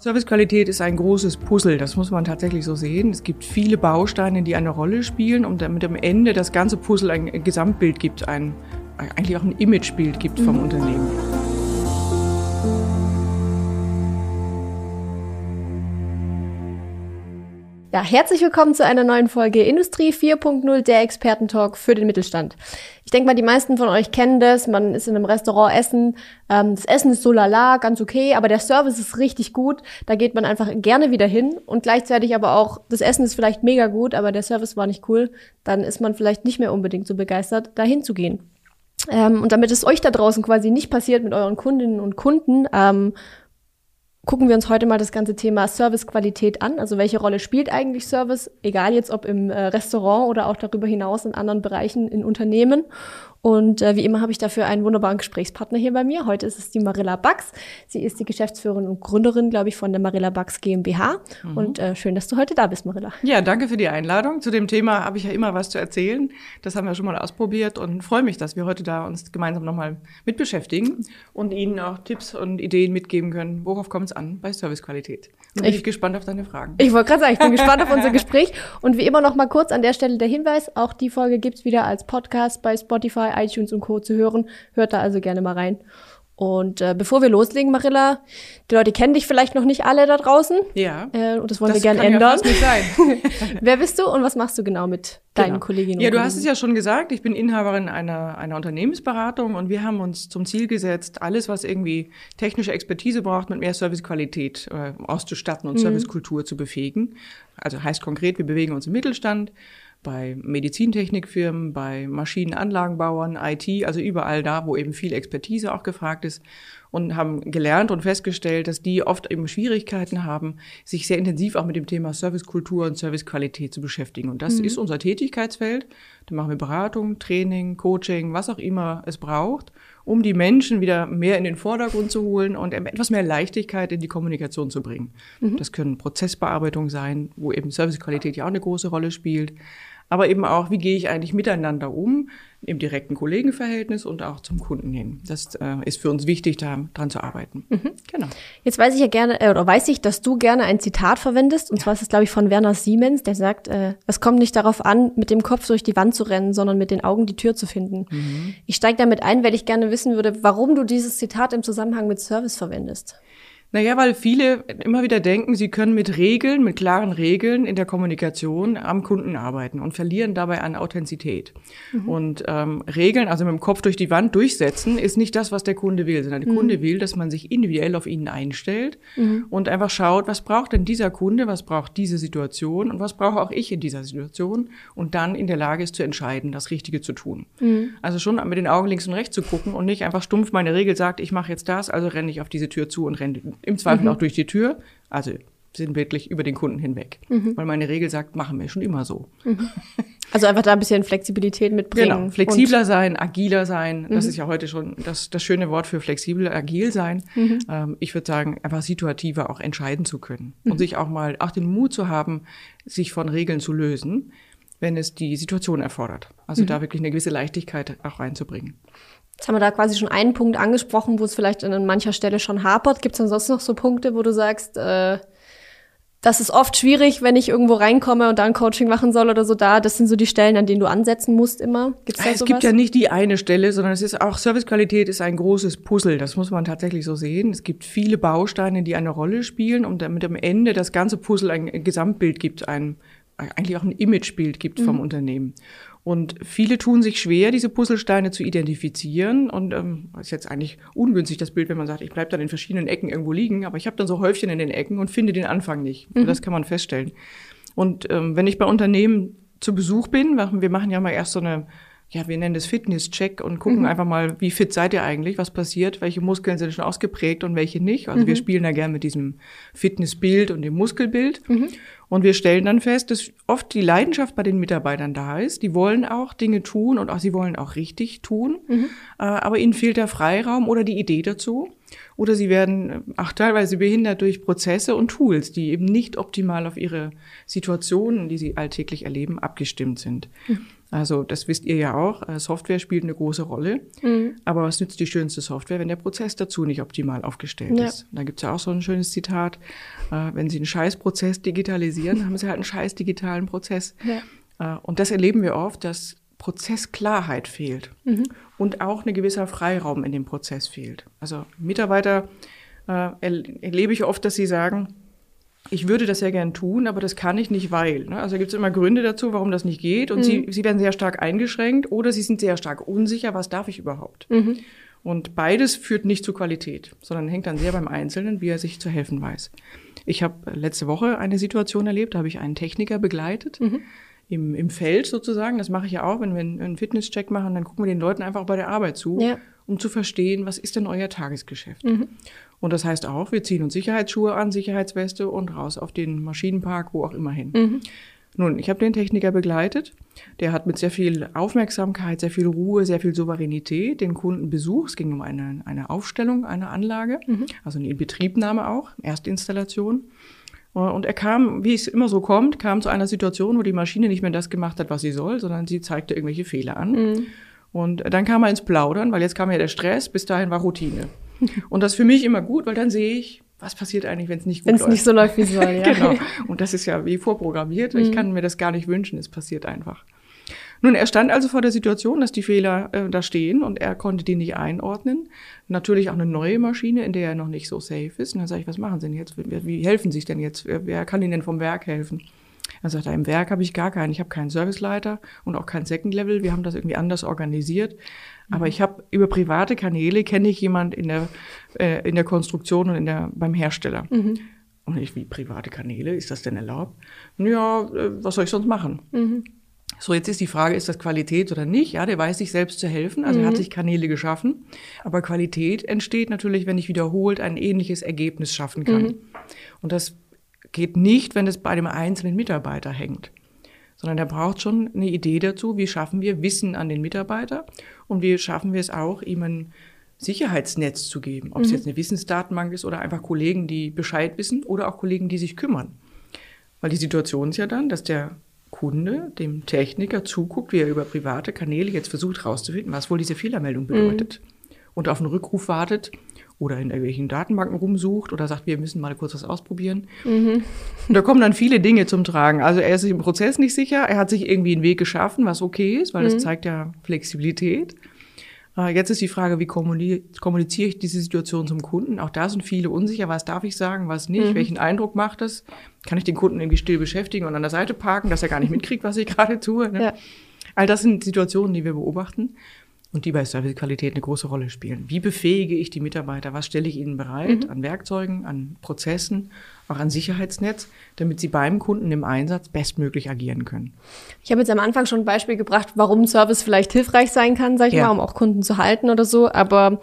Servicequalität ist ein großes Puzzle, das muss man tatsächlich so sehen. Es gibt viele Bausteine, die eine Rolle spielen und damit am Ende das ganze Puzzle ein Gesamtbild gibt, ein, eigentlich auch ein Imagebild gibt vom mhm. Unternehmen. Ja, herzlich willkommen zu einer neuen Folge Industrie 4.0, der Expertentalk für den Mittelstand. Ich denke mal, die meisten von euch kennen das. Man ist in einem Restaurant essen. Ähm, das Essen ist so lala, ganz okay, aber der Service ist richtig gut. Da geht man einfach gerne wieder hin und gleichzeitig aber auch, das Essen ist vielleicht mega gut, aber der Service war nicht cool. Dann ist man vielleicht nicht mehr unbedingt so begeistert, dahin zu gehen. Ähm, und damit es euch da draußen quasi nicht passiert mit euren Kundinnen und Kunden, ähm, gucken wir uns heute mal das ganze Thema Servicequalität an. Also welche Rolle spielt eigentlich Service, egal jetzt ob im äh, Restaurant oder auch darüber hinaus in anderen Bereichen in Unternehmen. Und äh, wie immer habe ich dafür einen wunderbaren Gesprächspartner hier bei mir. Heute ist es die Marilla Bax. Sie ist die Geschäftsführerin und Gründerin, glaube ich, von der Marilla Bax GmbH. Mhm. Und äh, schön, dass du heute da bist, Marilla. Ja, danke für die Einladung. Zu dem Thema habe ich ja immer was zu erzählen. Das haben wir schon mal ausprobiert und freue mich, dass wir heute da uns gemeinsam nochmal mit beschäftigen und Ihnen auch Tipps und Ideen mitgeben können. Worauf kommt es an bei Servicequalität? Und bin ich, ich gespannt auf deine Fragen. Ich wollte gerade sagen, ich bin gespannt auf unser Gespräch. Und wie immer noch mal kurz an der Stelle der Hinweis, auch die Folge gibt's wieder als Podcast bei Spotify, iTunes und Co. zu hören. Hört da also gerne mal rein. Und äh, bevor wir loslegen, Marilla, die Leute kennen dich vielleicht noch nicht alle da draußen. Ja. Äh, und das wollen das wir gerne ändern. Ja fast nicht sein. Wer bist du und was machst du genau mit deinen genau. Kolleginnen Ja, du hast es ja schon gesagt, ich bin Inhaberin einer, einer Unternehmensberatung und wir haben uns zum Ziel gesetzt, alles, was irgendwie technische Expertise braucht, mit mehr Servicequalität äh, auszustatten und mhm. Servicekultur zu befähigen. Also heißt konkret, wir bewegen uns im Mittelstand bei Medizintechnikfirmen, bei Maschinenanlagenbauern, IT, also überall da, wo eben viel Expertise auch gefragt ist und haben gelernt und festgestellt, dass die oft eben Schwierigkeiten haben, sich sehr intensiv auch mit dem Thema Servicekultur und Servicequalität zu beschäftigen. Und das mhm. ist unser Tätigkeitsfeld. Da machen wir Beratung, Training, Coaching, was auch immer es braucht, um die Menschen wieder mehr in den Vordergrund zu holen und etwas mehr Leichtigkeit in die Kommunikation zu bringen. Mhm. Das können Prozessbearbeitungen sein, wo eben Servicequalität ja auch eine große Rolle spielt aber eben auch, wie gehe ich eigentlich miteinander um im direkten Kollegenverhältnis und auch zum Kunden hin. Das äh, ist für uns wichtig, da dran zu arbeiten. Mhm. Genau. Jetzt weiß ich ja gerne, äh, oder weiß ich, dass du gerne ein Zitat verwendest, und ja. zwar ist es, glaube ich, von Werner Siemens, der sagt, äh, es kommt nicht darauf an, mit dem Kopf durch die Wand zu rennen, sondern mit den Augen die Tür zu finden. Mhm. Ich steige damit ein, weil ich gerne wissen würde, warum du dieses Zitat im Zusammenhang mit Service verwendest. Naja, weil viele immer wieder denken, sie können mit Regeln, mit klaren Regeln in der Kommunikation am Kunden arbeiten und verlieren dabei an Authentizität. Mhm. Und ähm, Regeln, also mit dem Kopf durch die Wand durchsetzen, ist nicht das, was der Kunde will, sondern der mhm. Kunde will, dass man sich individuell auf ihn einstellt mhm. und einfach schaut, was braucht denn dieser Kunde, was braucht diese Situation und was brauche auch ich in dieser Situation und dann in der Lage ist zu entscheiden, das Richtige zu tun. Mhm. Also schon mit den Augen links und rechts zu gucken und nicht einfach stumpf meine Regel sagt, ich mache jetzt das, also renne ich auf diese Tür zu und renne im Zweifel mhm. auch durch die Tür. Also sind wirklich über den Kunden hinweg. Mhm. Weil meine Regel sagt, machen wir schon immer so. Mhm. Also einfach da ein bisschen Flexibilität mitbringen. Genau, flexibler sein, agiler sein. Das mhm. ist ja heute schon das, das schöne Wort für flexibel, agil sein. Mhm. Ähm, ich würde sagen, einfach situativer auch entscheiden zu können. Und mhm. sich auch mal, auch den Mut zu haben, sich von Regeln zu lösen, wenn es die Situation erfordert. Also da wirklich eine gewisse Leichtigkeit auch reinzubringen. Jetzt haben wir da quasi schon einen Punkt angesprochen, wo es vielleicht an mancher Stelle schon hapert. Gibt es sonst noch so Punkte, wo du sagst, äh, das ist oft schwierig, wenn ich irgendwo reinkomme und da ein Coaching machen soll oder so da. Das sind so die Stellen, an denen du ansetzen musst immer. Gibt's da es sowas? gibt ja nicht die eine Stelle, sondern es ist auch Servicequalität ist ein großes Puzzle. Das muss man tatsächlich so sehen. Es gibt viele Bausteine, die eine Rolle spielen und damit am Ende das ganze Puzzle ein Gesamtbild gibt, ein eigentlich auch ein Imagebild gibt vom mhm. Unternehmen. Und viele tun sich schwer, diese Puzzlesteine zu identifizieren. Und ähm, ist jetzt eigentlich ungünstig das Bild, wenn man sagt, ich bleibe dann in verschiedenen Ecken irgendwo liegen, aber ich habe dann so Häufchen in den Ecken und finde den Anfang nicht. Mhm. Das kann man feststellen. Und ähm, wenn ich bei Unternehmen zu Besuch bin, wir machen ja mal erst so eine ja, wir nennen das Fitness-Check und gucken mhm. einfach mal, wie fit seid ihr eigentlich, was passiert, welche Muskeln sind schon ausgeprägt und welche nicht. Also mhm. wir spielen da gern mit diesem Fitnessbild und dem Muskelbild. Mhm. Und wir stellen dann fest, dass oft die Leidenschaft bei den Mitarbeitern da ist. Die wollen auch Dinge tun und auch sie wollen auch richtig tun. Mhm. Äh, aber ihnen fehlt der Freiraum oder die Idee dazu. Oder sie werden äh, auch teilweise behindert durch Prozesse und Tools, die eben nicht optimal auf ihre Situationen, die sie alltäglich erleben, abgestimmt sind. Mhm. Also das wisst ihr ja auch, äh, Software spielt eine große Rolle. Mhm. Aber was nützt die schönste Software, wenn der Prozess dazu nicht optimal aufgestellt ja. ist? Da gibt's ja auch so ein schönes Zitat, äh, wenn Sie einen Scheißprozess digitalisieren, haben Sie halt einen scheiß digitalen Prozess. Ja. Äh, und das erleben wir oft, dass Prozessklarheit fehlt mhm. und auch ein gewisser Freiraum in dem Prozess fehlt. Also Mitarbeiter äh, erlebe ich oft, dass sie sagen, ich würde das ja gern tun, aber das kann ich nicht, weil. Ne? Also gibt es immer Gründe dazu, warum das nicht geht. Und mhm. sie, sie werden sehr stark eingeschränkt oder sie sind sehr stark unsicher, was darf ich überhaupt. Mhm. Und beides führt nicht zu Qualität, sondern hängt dann sehr beim Einzelnen, wie er sich zu helfen weiß. Ich habe letzte Woche eine Situation erlebt, da habe ich einen Techniker begleitet. Mhm. Im, Im Feld sozusagen, das mache ich ja auch, wenn wir einen Fitnesscheck machen, dann gucken wir den Leuten einfach bei der Arbeit zu, ja. Um zu verstehen, was ist denn euer Tagesgeschäft. Mhm. Und das heißt auch, wir ziehen uns Sicherheitsschuhe an, Sicherheitsweste und raus auf den Maschinenpark, wo auch immer hin. Mhm. Nun, ich habe den Techniker begleitet. Der hat mit sehr viel Aufmerksamkeit, sehr viel Ruhe, sehr viel Souveränität den Kunden besucht. Es ging um eine, eine Aufstellung einer Anlage, mhm. also eine Inbetriebnahme auch, Erstinstallation. Und er kam, wie es immer so kommt, kam zu einer Situation, wo die Maschine nicht mehr das gemacht hat, was sie soll, sondern sie zeigte irgendwelche Fehler an. Mhm. Und dann kam er ins Plaudern, weil jetzt kam ja der Stress, bis dahin war Routine. Und das ist für mich immer gut, weil dann sehe ich, was passiert eigentlich, wenn es nicht gut wenn's läuft. Wenn es nicht so läuft, wie es soll, ja. genau. Und das ist ja wie vorprogrammiert. Mhm. Ich kann mir das gar nicht wünschen, es passiert einfach. Nun, er stand also vor der Situation, dass die Fehler äh, da stehen und er konnte die nicht einordnen. Natürlich auch eine neue Maschine, in der er noch nicht so safe ist. Und dann sage ich, was machen Sie denn jetzt? Wie, helfen Sie sich denn jetzt? Wer kann Ihnen denn vom Werk helfen? Er sagt, im Werk habe ich gar keinen. Ich habe keinen Serviceleiter und auch kein Second Level. Wir haben das irgendwie anders organisiert. Aber mhm. ich habe über private Kanäle kenne ich jemand in der äh, in der Konstruktion und in der beim Hersteller. Mhm. Und ich wie private Kanäle ist das denn erlaubt? Ja, äh, was soll ich sonst machen? Mhm. So, jetzt ist die Frage, ist das Qualität oder nicht? Ja, der weiß sich selbst zu helfen, also mhm. er hat mhm. sich Kanäle geschaffen. Aber Qualität entsteht natürlich, wenn ich wiederholt ein ähnliches Ergebnis schaffen kann. Mhm. Und das geht nicht, wenn es bei dem einzelnen Mitarbeiter hängt, sondern der braucht schon eine Idee dazu, wie schaffen wir Wissen an den Mitarbeiter und wie schaffen wir es auch, ihm ein Sicherheitsnetz zu geben, ob mhm. es jetzt eine Wissensdatenbank ist oder einfach Kollegen, die Bescheid wissen oder auch Kollegen, die sich kümmern. Weil die Situation ist ja dann, dass der Kunde dem Techniker zuguckt, wie er über private Kanäle jetzt versucht herauszufinden, was wohl diese Fehlermeldung bedeutet. Mhm. Und auf einen Rückruf wartet oder in irgendwelchen Datenbanken rumsucht oder sagt, wir müssen mal kurz was ausprobieren. Mhm. Und da kommen dann viele Dinge zum Tragen. Also er ist sich im Prozess nicht sicher, er hat sich irgendwie einen Weg geschaffen, was okay ist, weil mhm. das zeigt ja Flexibilität. Äh, jetzt ist die Frage, wie kommuniziere ich diese Situation zum Kunden? Auch da sind viele unsicher. Was darf ich sagen, was nicht? Mhm. Welchen Eindruck macht das? Kann ich den Kunden irgendwie still beschäftigen und an der Seite parken, dass er gar nicht mitkriegt, was ich gerade tue? Ne? Ja. All das sind Situationen, die wir beobachten und die bei Servicequalität eine große Rolle spielen. Wie befähige ich die Mitarbeiter? Was stelle ich ihnen bereit mhm. an Werkzeugen, an Prozessen, auch an Sicherheitsnetz, damit sie beim Kunden im Einsatz bestmöglich agieren können? Ich habe jetzt am Anfang schon ein Beispiel gebracht, warum Service vielleicht hilfreich sein kann, sag ich ja. mal, um auch Kunden zu halten oder so. Aber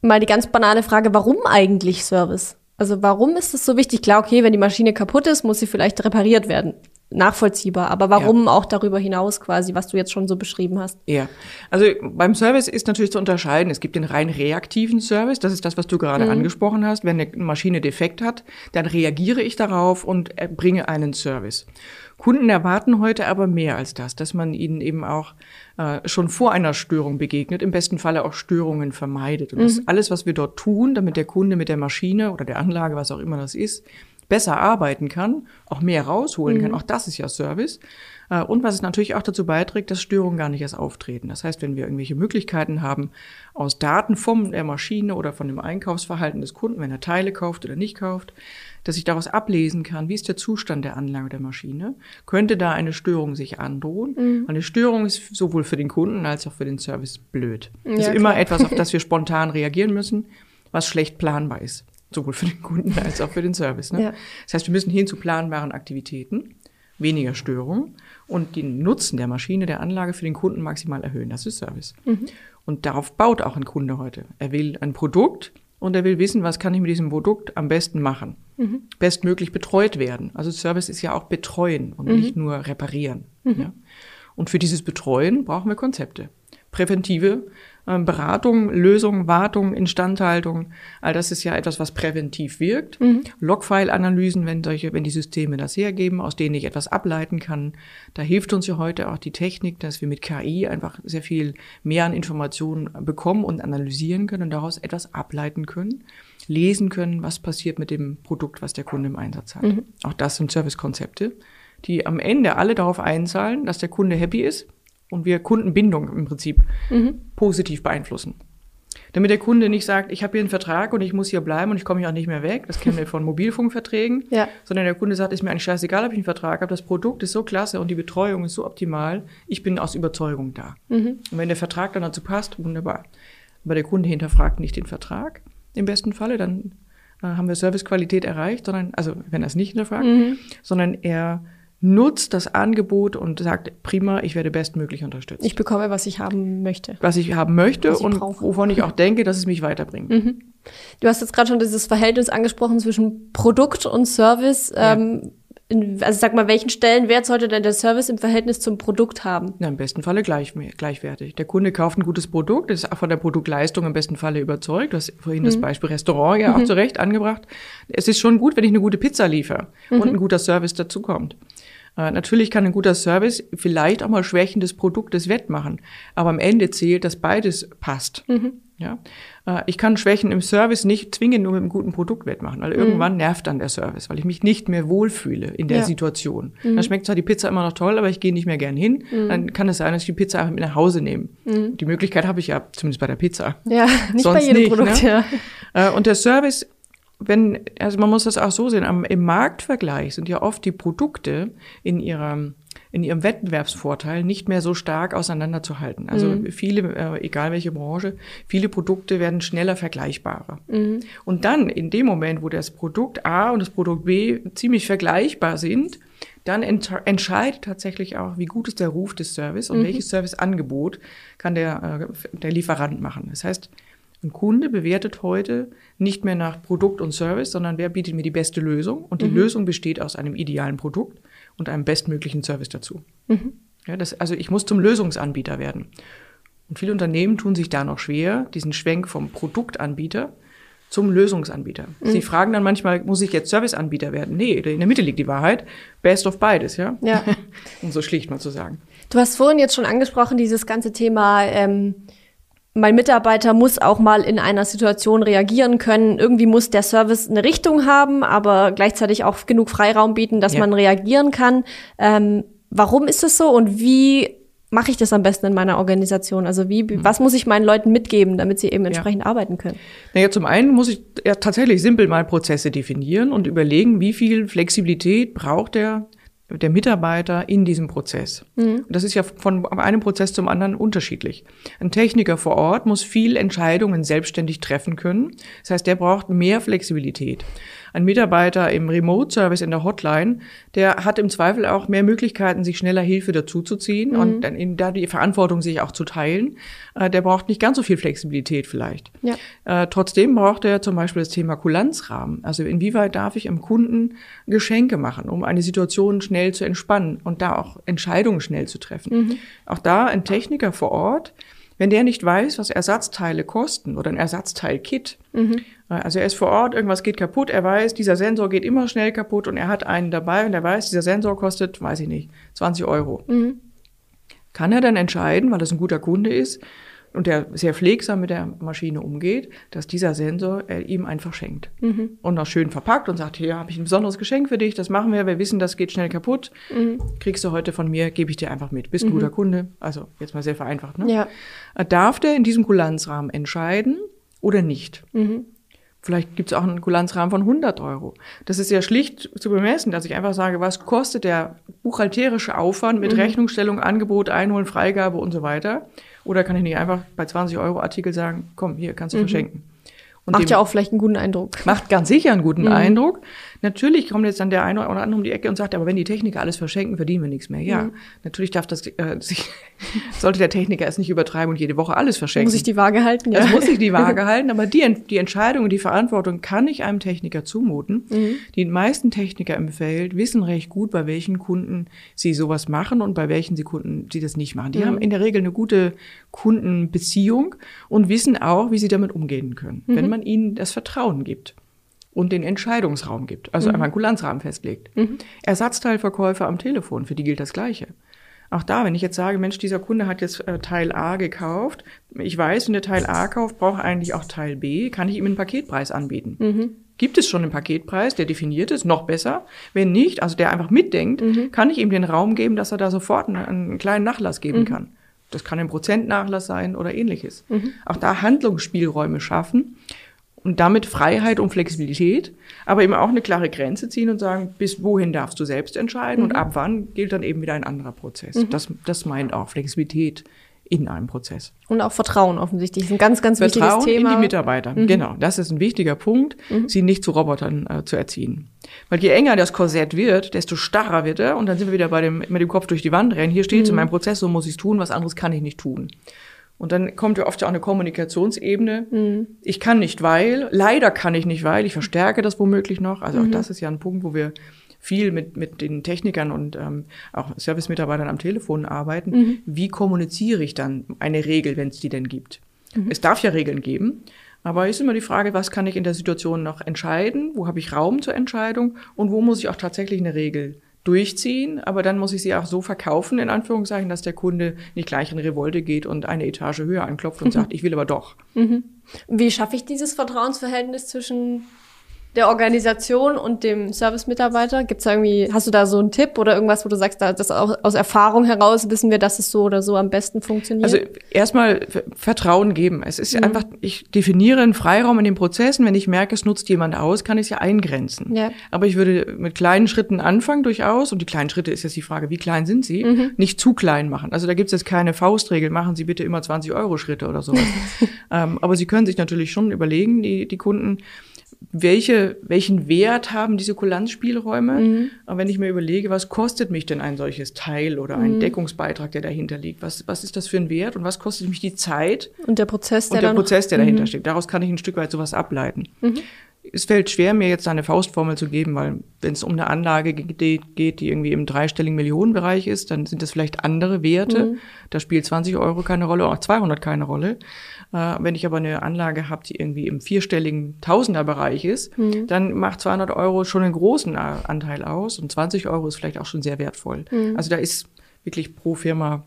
mal die ganz banale Frage, warum eigentlich Service? Also warum ist es so wichtig? Klar, okay, wenn die Maschine kaputt ist, muss sie vielleicht repariert werden nachvollziehbar. Aber warum ja. auch darüber hinaus quasi, was du jetzt schon so beschrieben hast? Ja, also beim Service ist natürlich zu unterscheiden. Es gibt den rein reaktiven Service. Das ist das, was du gerade mhm. angesprochen hast. Wenn eine Maschine defekt hat, dann reagiere ich darauf und bringe einen Service. Kunden erwarten heute aber mehr als das, dass man ihnen eben auch äh, schon vor einer Störung begegnet, im besten Falle auch Störungen vermeidet. Und mhm. das alles, was wir dort tun, damit der Kunde mit der Maschine oder der Anlage, was auch immer das ist, besser arbeiten kann, auch mehr rausholen mhm. kann. Auch das ist ja Service. Äh, und was es natürlich auch dazu beiträgt, dass Störungen gar nicht erst auftreten. Das heißt, wenn wir irgendwelche Möglichkeiten haben, aus Daten von der Maschine oder von dem Einkaufsverhalten des Kunden, wenn er Teile kauft oder nicht kauft, dass ich daraus ablesen kann, wie ist der Zustand der Anlage der Maschine, könnte da eine Störung sich androhen. Mhm. Eine Störung ist sowohl für den Kunden als auch für den Service blöd. Das ja, ist immer etwas, auf das wir spontan reagieren müssen, was schlecht planbar ist sowohl für den Kunden als auch für den Service. Ne? Ja. Das heißt, wir müssen hin zu planbaren Aktivitäten, weniger Störungen und den Nutzen der Maschine, der Anlage für den Kunden maximal erhöhen. Das ist Service. Mhm. Und darauf baut auch ein Kunde heute. Er will ein Produkt und er will wissen, was kann ich mit diesem Produkt am besten machen. Mhm. Bestmöglich betreut werden. Also Service ist ja auch betreuen und mhm. nicht nur reparieren. Mhm. Ja? Und für dieses Betreuen brauchen wir Konzepte. Präventive Beratung, Lösung, Wartung, Instandhaltung, all das ist ja etwas, was präventiv wirkt. Mhm. Logfile-Analysen, wenn solche, wenn die Systeme das hergeben, aus denen ich etwas ableiten kann. Da hilft uns ja heute auch die Technik, dass wir mit KI einfach sehr viel mehr an Informationen bekommen und analysieren können und daraus etwas ableiten können, lesen können, was passiert mit dem Produkt, was der Kunde im Einsatz hat. Mhm. Auch das sind Servicekonzepte, die am Ende alle darauf einzahlen, dass der Kunde happy ist, und wir Kundenbindung im Prinzip mhm. positiv beeinflussen. Damit der Kunde nicht sagt, ich habe hier einen Vertrag und ich muss hier bleiben und ich komme hier auch nicht mehr weg. Das kennen wir von Mobilfunkverträgen. Ja. Sondern der Kunde sagt, ist mir eigentlich scheißegal, ob ich einen Vertrag habe. Das Produkt ist so klasse und die Betreuung ist so optimal. Ich bin aus Überzeugung da. Mhm. Und wenn der Vertrag dann dazu passt, wunderbar. Aber der Kunde hinterfragt nicht den Vertrag im besten Falle, dann äh, haben wir Servicequalität erreicht, sondern, also wenn er es nicht hinterfragt, mhm. sondern er nutzt das Angebot und sagt, prima, ich werde bestmöglich unterstützt. Ich bekomme, was ich haben möchte. Was ich haben möchte ich und brauche. wovon ich auch denke, dass es mich weiterbringt. Mhm. Du hast jetzt gerade schon dieses Verhältnis angesprochen zwischen Produkt und Service. Ja. Ähm, in, also sag mal, welchen Stellenwert sollte denn der Service im Verhältnis zum Produkt haben? Na, im besten Falle gleich, gleichwertig. Der Kunde kauft ein gutes Produkt, ist auch von der Produktleistung im besten Falle überzeugt. Du hast vorhin mhm. das Beispiel Restaurant ja auch mhm. zu Recht angebracht. Es ist schon gut, wenn ich eine gute Pizza liefere mhm. und ein guter Service dazukommt. Äh, natürlich kann ein guter Service vielleicht auch mal Schwächen des Produktes wettmachen, aber am Ende zählt, dass beides passt. Mhm. Ja? Äh, ich kann Schwächen im Service nicht zwingend nur mit einem guten Produkt wettmachen, weil mhm. irgendwann nervt dann der Service, weil ich mich nicht mehr wohlfühle in der ja. Situation. Mhm. Dann schmeckt zwar die Pizza immer noch toll, aber ich gehe nicht mehr gern hin. Mhm. Dann kann es sein, dass ich die Pizza einfach mit nach Hause nehme. Mhm. Die Möglichkeit habe ich ja, zumindest bei der Pizza. Ja, nicht Sonst bei jedem nicht, Produkt, ne? ja. Äh, und der Service wenn, also man muss das auch so sehen, am, im Marktvergleich sind ja oft die Produkte in ihrer in ihrem Wettbewerbsvorteil nicht mehr so stark auseinanderzuhalten. Also mhm. viele, äh, egal welche Branche, viele Produkte werden schneller vergleichbarer. Mhm. Und dann in dem Moment, wo das Produkt A und das Produkt B ziemlich vergleichbar sind, dann ent entscheidet tatsächlich auch, wie gut ist der Ruf des Service und mhm. welches Serviceangebot kann der, äh, der Lieferant machen. Das heißt, ein Kunde bewertet heute nicht mehr nach Produkt und Service, sondern wer bietet mir die beste Lösung. Und die mhm. Lösung besteht aus einem idealen Produkt und einem bestmöglichen Service dazu. Mhm. Ja, das, also ich muss zum Lösungsanbieter werden. Und viele Unternehmen tun sich da noch schwer, diesen Schwenk vom Produktanbieter zum Lösungsanbieter. Mhm. Sie fragen dann manchmal, muss ich jetzt Serviceanbieter werden? Nee, in der Mitte liegt die Wahrheit. Best of beides, ja? Ja. um so schlicht mal zu sagen. Du hast vorhin jetzt schon angesprochen, dieses ganze Thema ähm, mein Mitarbeiter muss auch mal in einer Situation reagieren können. Irgendwie muss der Service eine Richtung haben, aber gleichzeitig auch genug Freiraum bieten, dass ja. man reagieren kann. Ähm, warum ist es so und wie mache ich das am besten in meiner Organisation? Also wie, mhm. was muss ich meinen Leuten mitgeben, damit sie eben entsprechend ja. arbeiten können? Naja, zum einen muss ich ja tatsächlich simpel mal Prozesse definieren und überlegen, wie viel Flexibilität braucht der der Mitarbeiter in diesem Prozess. Mhm. das ist ja von einem Prozess zum anderen unterschiedlich. Ein Techniker vor Ort muss viel Entscheidungen selbstständig treffen können. Das heißt, der braucht mehr Flexibilität ein Mitarbeiter im Remote-Service in der Hotline, der hat im Zweifel auch mehr Möglichkeiten, sich schneller Hilfe dazuzuziehen mhm. und dann in, da die Verantwortung sich auch zu teilen. Äh, der braucht nicht ganz so viel Flexibilität vielleicht. Ja. Äh, trotzdem braucht er zum Beispiel das Thema Kulanzrahmen. Also inwieweit darf ich am Kunden Geschenke machen, um eine Situation schnell zu entspannen und da auch Entscheidungen schnell zu treffen. Mhm. Auch da ein Techniker vor Ort, wenn der nicht weiß, was Ersatzteile kosten oder ein Ersatzteil-Kit, mhm. Also er ist vor Ort, irgendwas geht kaputt, er weiß, dieser Sensor geht immer schnell kaputt und er hat einen dabei und er weiß, dieser Sensor kostet, weiß ich nicht, 20 Euro. Mhm. Kann er dann entscheiden, weil das ein guter Kunde ist, und der sehr pflegsam mit der Maschine umgeht, dass dieser Sensor er ihm einfach schenkt. Mhm. Und noch schön verpackt und sagt, hier habe ich ein besonderes Geschenk für dich, das machen wir, wir wissen, das geht schnell kaputt. Mhm. Kriegst du heute von mir, gebe ich dir einfach mit. Bist mhm. guter Kunde. Also jetzt mal sehr vereinfacht. Ne? Ja. Äh, darf der in diesem Kulanzrahmen entscheiden oder nicht? Vielleicht gibt es auch einen Kulanzrahmen von 100 Euro. Das ist ja schlicht zu bemessen, dass ich einfach sage, was kostet der buchhalterische Aufwand mit mhm. Rechnungsstellung, Angebot, Einholen, Freigabe und so weiter. Oder kann ich nicht einfach bei 20 Euro Artikel sagen, komm, hier kannst du mhm. verschenken. Und macht ja auch vielleicht einen guten Eindruck. Macht ganz sicher einen guten mhm. Eindruck. Natürlich kommt jetzt dann der eine oder andere um die Ecke und sagt, aber wenn die Techniker alles verschenken, verdienen wir nichts mehr. Ja, mhm. natürlich darf das, äh, sich, sollte der Techniker es nicht übertreiben und jede Woche alles verschenken. Muss ich die Waage halten? Ja. Es muss sich die Waage halten, aber die, die Entscheidung und die Verantwortung kann ich einem Techniker zumuten. Mhm. Die meisten Techniker im Feld wissen recht gut, bei welchen Kunden sie sowas machen und bei welchen sie Kunden sie das nicht machen. Die mhm. haben in der Regel eine gute Kundenbeziehung und wissen auch, wie sie damit umgehen können, wenn mhm. man ihnen das Vertrauen gibt und den Entscheidungsraum gibt, also mhm. einmal einen Kulanzrahmen festlegt. Mhm. Ersatzteilverkäufer am Telefon, für die gilt das Gleiche. Auch da, wenn ich jetzt sage, Mensch, dieser Kunde hat jetzt äh, Teil A gekauft, ich weiß, wenn der Teil A kauft, braucht eigentlich auch Teil B, kann ich ihm einen Paketpreis anbieten. Mhm. Gibt es schon einen Paketpreis, der definiert ist, noch besser. Wenn nicht, also der einfach mitdenkt, mhm. kann ich ihm den Raum geben, dass er da sofort einen, einen kleinen Nachlass geben mhm. kann. Das kann ein Prozentnachlass sein oder ähnliches. Mhm. Auch da Handlungsspielräume schaffen und damit Freiheit und Flexibilität, aber eben auch eine klare Grenze ziehen und sagen, bis wohin darfst du selbst entscheiden mhm. und ab wann gilt dann eben wieder ein anderer Prozess. Mhm. Das, das meint auch Flexibilität in einem Prozess. Und auch Vertrauen offensichtlich. Ist ein ganz, ganz Vertrauen wichtiges Thema. in die Mitarbeiter. Mhm. Genau. Das ist ein wichtiger Punkt, mhm. sie nicht zu Robotern äh, zu erziehen. Weil je enger das Korsett wird, desto starrer wird er. Und dann sind wir wieder bei dem, mit dem Kopf durch die Wand rennen. Hier steht es in mhm. meinem Prozess, so muss ich es tun, was anderes kann ich nicht tun. Und dann kommt ja oft ja auch eine Kommunikationsebene. Mhm. Ich kann nicht, weil, leider kann ich nicht, weil, ich verstärke das womöglich noch. Also auch mhm. das ist ja ein Punkt, wo wir viel mit, mit den Technikern und ähm, auch Service-Mitarbeitern am Telefon arbeiten. Mhm. Wie kommuniziere ich dann eine Regel, wenn es die denn gibt? Mhm. Es darf ja Regeln geben, aber ist immer die Frage, was kann ich in der Situation noch entscheiden? Wo habe ich Raum zur Entscheidung? Und wo muss ich auch tatsächlich eine Regel durchziehen, aber dann muss ich sie auch so verkaufen, in Anführungszeichen, dass der Kunde nicht gleich in Revolte geht und eine Etage höher anklopft und sagt, ich will aber doch. Mhm. Wie schaffe ich dieses Vertrauensverhältnis zwischen der Organisation und dem Service-Mitarbeiter? Gibt's da irgendwie, hast du da so einen Tipp oder irgendwas, wo du sagst, da, das aus Erfahrung heraus wissen wir, dass es so oder so am besten funktioniert? Also erstmal Vertrauen geben. Es ist mhm. einfach, ich definiere einen Freiraum in den Prozessen. Wenn ich merke, es nutzt jemand aus, kann ich es ja eingrenzen. Ja. Aber ich würde mit kleinen Schritten anfangen durchaus. Und die kleinen Schritte ist jetzt die Frage, wie klein sind sie? Mhm. Nicht zu klein machen. Also da gibt es jetzt keine Faustregel, machen Sie bitte immer 20 Euro Schritte oder sowas. ähm, aber Sie können sich natürlich schon überlegen, die, die Kunden, welche, welchen Wert haben diese Kulanzspielräume? Mhm. Aber wenn ich mir überlege, was kostet mich denn ein solches Teil oder ein mhm. Deckungsbeitrag, der dahinter liegt? Was, was ist das für ein Wert und was kostet mich die Zeit? Und der Prozess, der, und der, Prozess, der dahinter mhm. steht. Daraus kann ich ein Stück weit sowas ableiten. Mhm. Es fällt schwer, mir jetzt eine Faustformel zu geben, weil wenn es um eine Anlage geht, die irgendwie im dreistelligen Millionenbereich ist, dann sind das vielleicht andere Werte. Mhm. Da spielt 20 Euro keine Rolle, auch 200 keine Rolle. Äh, wenn ich aber eine Anlage habe, die irgendwie im vierstelligen Tausenderbereich ist, mhm. dann macht 200 Euro schon einen großen Anteil aus und 20 Euro ist vielleicht auch schon sehr wertvoll. Mhm. Also da ist wirklich pro Firma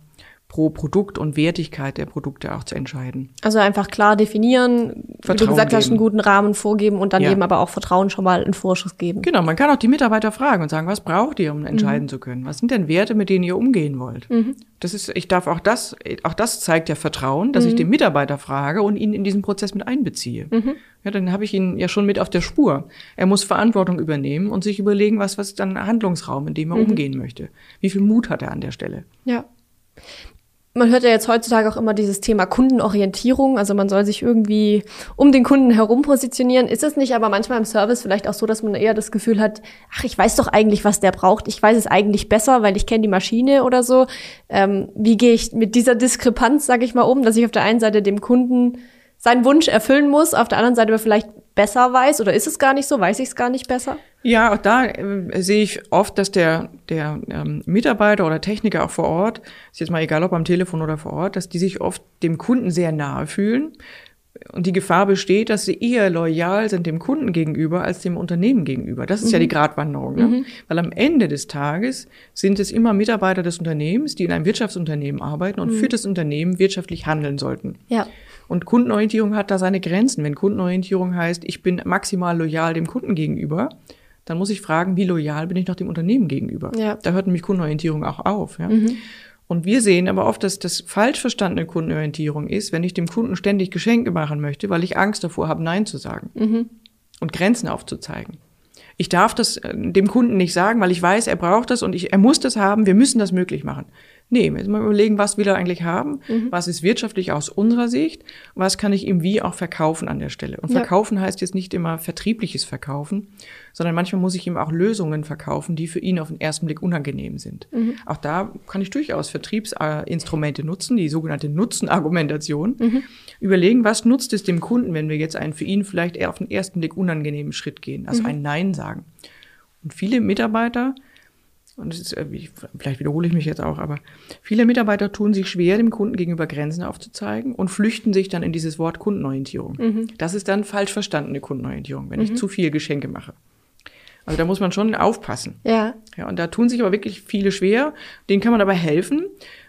pro Produkt und Wertigkeit der Produkte auch zu entscheiden. Also einfach klar definieren, Vertrauen wie du gesagt hast, einen guten Rahmen vorgeben und dann ja. eben aber auch Vertrauen schon mal in Vorschuss geben. Genau, man kann auch die Mitarbeiter fragen und sagen, was braucht ihr, um entscheiden mhm. zu können? Was sind denn Werte, mit denen ihr umgehen wollt? Mhm. Das ist, ich darf auch das, auch das zeigt ja Vertrauen, dass mhm. ich den Mitarbeiter frage und ihn in diesen Prozess mit einbeziehe. Mhm. Ja, dann habe ich ihn ja schon mit auf der Spur. Er muss Verantwortung übernehmen und sich überlegen, was, was ist dann Handlungsraum, in dem er mhm. umgehen möchte. Wie viel Mut hat er an der Stelle? Ja man hört ja jetzt heutzutage auch immer dieses Thema Kundenorientierung, also man soll sich irgendwie um den Kunden herum positionieren. Ist es nicht aber manchmal im Service vielleicht auch so, dass man eher das Gefühl hat, ach, ich weiß doch eigentlich, was der braucht. Ich weiß es eigentlich besser, weil ich kenne die Maschine oder so. Ähm, wie gehe ich mit dieser Diskrepanz, sage ich mal, um, dass ich auf der einen Seite dem Kunden seinen Wunsch erfüllen muss, auf der anderen Seite aber vielleicht besser weiß oder ist es gar nicht so? Weiß ich es gar nicht besser? Ja, auch da äh, sehe ich oft, dass der, der ähm, Mitarbeiter oder Techniker auch vor Ort, ist jetzt mal egal ob am Telefon oder vor Ort, dass die sich oft dem Kunden sehr nahe fühlen. Und die Gefahr besteht, dass sie eher loyal sind dem Kunden gegenüber als dem Unternehmen gegenüber. Das ist mhm. ja die Gratwanderung. Ne? Mhm. Weil am Ende des Tages sind es immer Mitarbeiter des Unternehmens, die in einem Wirtschaftsunternehmen arbeiten und mhm. für das Unternehmen wirtschaftlich handeln sollten. Ja. Und Kundenorientierung hat da seine Grenzen. Wenn Kundenorientierung heißt, ich bin maximal loyal dem Kunden gegenüber, dann muss ich fragen, wie loyal bin ich noch dem Unternehmen gegenüber? Ja. Da hört nämlich Kundenorientierung auch auf. Ja? Mhm. Und wir sehen aber oft, dass das falsch verstandene Kundenorientierung ist, wenn ich dem Kunden ständig Geschenke machen möchte, weil ich Angst davor habe, Nein zu sagen mhm. und Grenzen aufzuzeigen. Ich darf das äh, dem Kunden nicht sagen, weil ich weiß, er braucht das und ich, er muss das haben, wir müssen das möglich machen. Nee, jetzt mal überlegen, was will er eigentlich haben, mhm. was ist wirtschaftlich aus unserer Sicht, was kann ich ihm wie auch verkaufen an der Stelle. Und verkaufen ja. heißt jetzt nicht immer vertriebliches Verkaufen, sondern manchmal muss ich ihm auch Lösungen verkaufen, die für ihn auf den ersten Blick unangenehm sind. Mhm. Auch da kann ich durchaus Vertriebsinstrumente nutzen, die sogenannte Nutzenargumentation. Mhm. Überlegen, was nutzt es dem Kunden, wenn wir jetzt einen für ihn vielleicht eher auf den ersten Blick unangenehmen Schritt gehen, also mhm. ein Nein sagen. Und viele Mitarbeiter und das ist, äh, vielleicht wiederhole ich mich jetzt auch, aber viele Mitarbeiter tun sich schwer, dem Kunden gegenüber Grenzen aufzuzeigen und flüchten sich dann in dieses Wort Kundenorientierung. Mhm. Das ist dann falsch verstandene Kundenorientierung, wenn mhm. ich zu viel Geschenke mache. Also da muss man schon aufpassen. Ja. Ja, und da tun sich aber wirklich viele schwer. Denen kann man aber helfen,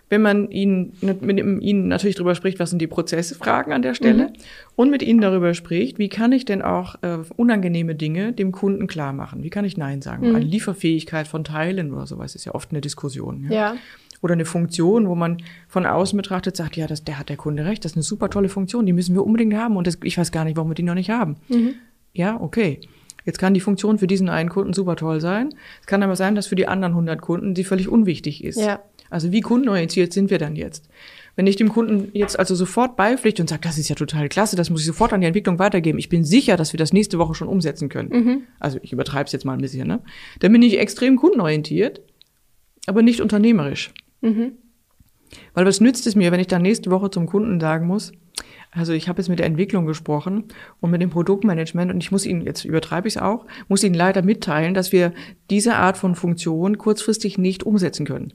wenn man ihnen, mit ihnen natürlich darüber spricht, was sind die Prozesse, Fragen an der Stelle, mhm. und mit ihnen darüber spricht, wie kann ich denn auch äh, unangenehme Dinge dem Kunden klar machen? Wie kann ich Nein sagen? Mhm. Eine Lieferfähigkeit von Teilen oder sowas ist ja oft eine Diskussion. Ja. ja. Oder eine Funktion, wo man von außen betrachtet sagt, ja, das, der hat der Kunde recht, das ist eine super tolle Funktion, die müssen wir unbedingt haben und das, ich weiß gar nicht, warum wir die noch nicht haben. Mhm. Ja, okay. Jetzt kann die Funktion für diesen einen Kunden super toll sein. Es kann aber sein, dass für die anderen 100 Kunden die völlig unwichtig ist. Ja. Also wie kundenorientiert sind wir dann jetzt? Wenn ich dem Kunden jetzt also sofort beipflichte und sage, das ist ja total klasse, das muss ich sofort an die Entwicklung weitergeben, ich bin sicher, dass wir das nächste Woche schon umsetzen können. Mhm. Also ich übertreibe es jetzt mal ein bisschen, ne? Dann bin ich extrem kundenorientiert, aber nicht unternehmerisch. Mhm. Weil was nützt es mir, wenn ich dann nächste Woche zum Kunden sagen muss, also ich habe jetzt mit der Entwicklung gesprochen und mit dem Produktmanagement und ich muss Ihnen, jetzt übertreibe ich es auch, muss Ihnen leider mitteilen, dass wir diese Art von Funktion kurzfristig nicht umsetzen können.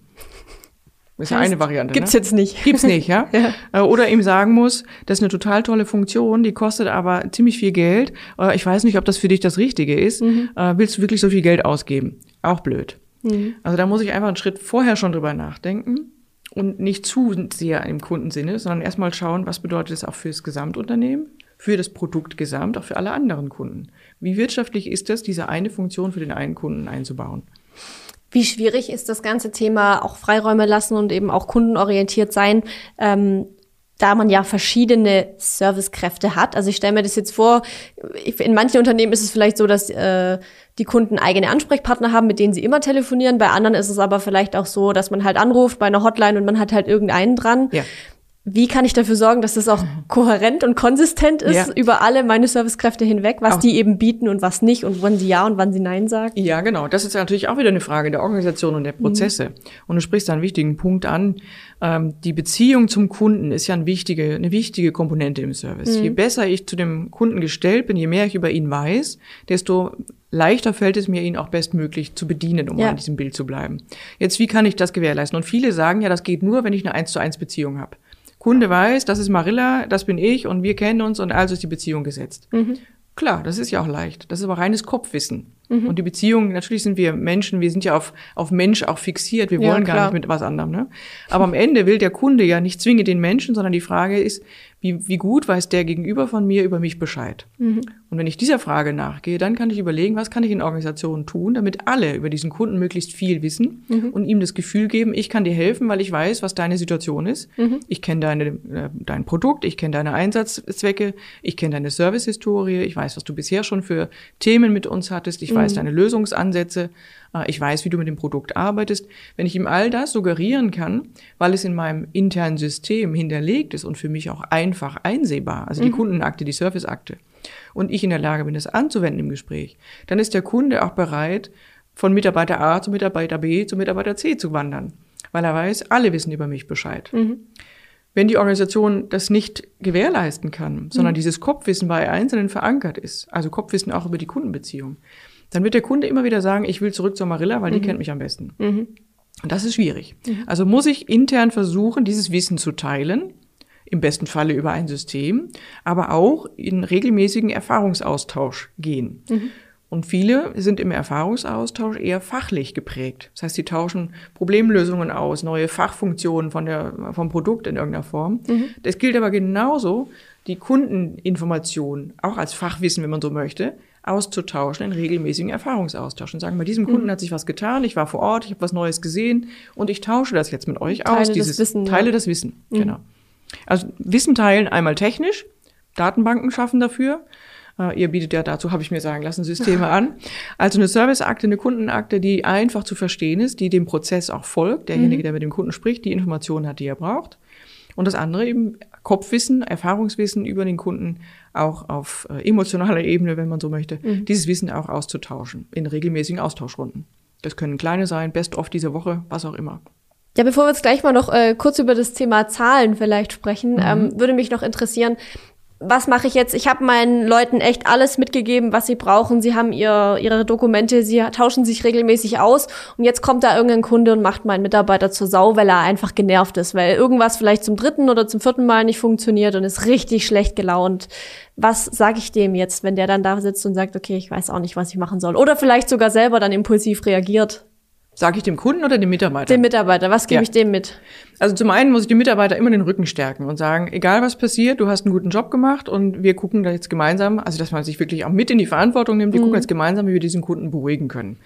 Das ist ja eine Variante. Gibt's ne? jetzt nicht. Gibt's nicht, ja? ja? Äh, oder ihm sagen muss, das ist eine total tolle Funktion, die kostet aber ziemlich viel Geld. Äh, ich weiß nicht, ob das für dich das Richtige ist. Mhm. Äh, willst du wirklich so viel Geld ausgeben? Auch blöd. Mhm. Also da muss ich einfach einen Schritt vorher schon drüber nachdenken und nicht zu sehr im Kundensinne, sondern erstmal schauen, was bedeutet es auch fürs Gesamtunternehmen, für das Produkt gesamt, auch für alle anderen Kunden. Wie wirtschaftlich ist es, diese eine Funktion für den einen Kunden einzubauen? Wie schwierig ist das ganze Thema auch Freiräume lassen und eben auch kundenorientiert sein, ähm, da man ja verschiedene Servicekräfte hat. Also ich stelle mir das jetzt vor, in manchen Unternehmen ist es vielleicht so, dass äh, die Kunden eigene Ansprechpartner haben, mit denen sie immer telefonieren. Bei anderen ist es aber vielleicht auch so, dass man halt anruft bei einer Hotline und man hat halt irgendeinen dran. Ja. Wie kann ich dafür sorgen, dass das auch kohärent und konsistent ist ja. über alle meine Servicekräfte hinweg, was auch. die eben bieten und was nicht und wann sie ja und wann sie nein sagen? Ja, genau. Das ist natürlich auch wieder eine Frage der Organisation und der Prozesse. Mhm. Und du sprichst da einen wichtigen Punkt an. Ähm, die Beziehung zum Kunden ist ja eine wichtige, eine wichtige Komponente im Service. Mhm. Je besser ich zu dem Kunden gestellt bin, je mehr ich über ihn weiß, desto leichter fällt es mir, ihn auch bestmöglich zu bedienen, um ja. an diesem Bild zu bleiben. Jetzt, wie kann ich das gewährleisten? Und viele sagen ja, das geht nur, wenn ich eine 1 zu 1 Beziehung habe. Kunde weiß, das ist Marilla, das bin ich und wir kennen uns und also ist die Beziehung gesetzt. Mhm. Klar, das ist ja auch leicht. Das ist aber reines Kopfwissen. Mhm. Und die Beziehung, natürlich sind wir Menschen, wir sind ja auf, auf Mensch auch fixiert, wir wollen ja, gar nicht mit was anderem. Ne? Aber am Ende will der Kunde ja nicht zwingend den Menschen, sondern die Frage ist, wie, wie gut weiß der Gegenüber von mir über mich Bescheid? Mhm. Und wenn ich dieser Frage nachgehe, dann kann ich überlegen, was kann ich in Organisationen tun, damit alle über diesen Kunden möglichst viel wissen mhm. und ihm das Gefühl geben, ich kann dir helfen, weil ich weiß, was deine Situation ist. Mhm. Ich kenne deine, äh, dein Produkt, ich kenne deine Einsatzzwecke, ich kenne deine Servicehistorie, ich weiß, was du bisher schon für Themen mit uns hattest, ich weiß mhm. deine Lösungsansätze. Äh, ich weiß, wie du mit dem Produkt arbeitest. Wenn ich ihm all das suggerieren kann, weil es in meinem internen System hinterlegt ist und für mich auch einfach einsehbar, also die mhm. Kundenakte, die Serviceakte, und ich in der Lage bin, das anzuwenden im Gespräch, dann ist der Kunde auch bereit, von Mitarbeiter A zu Mitarbeiter B zu Mitarbeiter C zu wandern, weil er weiß, alle wissen über mich Bescheid. Mhm. Wenn die Organisation das nicht gewährleisten kann, sondern mhm. dieses Kopfwissen bei Einzelnen verankert ist, also Kopfwissen auch über die Kundenbeziehung, dann wird der Kunde immer wieder sagen, ich will zurück zur Marilla, weil mhm. die kennt mich am besten. Mhm. Und das ist schwierig. Mhm. Also muss ich intern versuchen, dieses Wissen zu teilen, im besten Falle über ein System, aber auch in regelmäßigen Erfahrungsaustausch gehen. Mhm. Und viele sind im Erfahrungsaustausch eher fachlich geprägt. Das heißt, sie tauschen Problemlösungen aus, neue Fachfunktionen von der, vom Produkt in irgendeiner Form. Mhm. Das gilt aber genauso, die Kundeninformation, auch als Fachwissen, wenn man so möchte, auszutauschen in regelmäßigen Erfahrungsaustausch und sagen, bei diesem Kunden mhm. hat sich was getan, ich war vor Ort, ich habe was Neues gesehen und ich tausche das jetzt mit euch Teile aus. Dieses das Wissen, Teile ja. das Wissen, mhm. genau. Also Wissen teilen einmal technisch, Datenbanken schaffen dafür, Äh, ihr bietet ja dazu, habe ich mir sagen lassen, Systeme an. Also eine Serviceakte, eine Kundenakte, die einfach zu verstehen ist, die dem Prozess auch folgt, derjenige, mhm. der mit dem Kunden spricht, die Informationen hat, die er braucht. Und das andere eben Kopfwissen, Erfahrungswissen über den Kunden auch auf äh, emotionaler Ebene, wenn man so möchte, mhm. dieses Wissen auch auszutauschen in regelmäßigen Austauschrunden. Das können kleine sein, best of diese Woche, was auch immer. Ja, bevor wir jetzt gleich mal noch äh, kurz über das Thema Zahlen vielleicht sprechen, mhm. ähm, würde mich noch interessieren, was mache ich jetzt? Ich habe meinen Leuten echt alles mitgegeben, was sie brauchen. Sie haben ihr, ihre Dokumente, sie tauschen sich regelmäßig aus. Und jetzt kommt da irgendein Kunde und macht meinen Mitarbeiter zur Sau, weil er einfach genervt ist, weil irgendwas vielleicht zum dritten oder zum vierten Mal nicht funktioniert und ist richtig schlecht gelaunt. Was sage ich dem jetzt, wenn der dann da sitzt und sagt, okay, ich weiß auch nicht, was ich machen soll? Oder vielleicht sogar selber dann impulsiv reagiert? Sage ich dem Kunden oder dem Mitarbeiter? Dem Mitarbeiter. Was gebe ja. ich dem mit? Also zum einen muss ich dem Mitarbeiter immer den Rücken stärken und sagen, egal was passiert, du hast einen guten Job gemacht und wir gucken da jetzt gemeinsam, also dass man sich wirklich auch mit in die Verantwortung nimmt, wir mhm. gucken jetzt gemeinsam, wie wir diesen Kunden beruhigen können.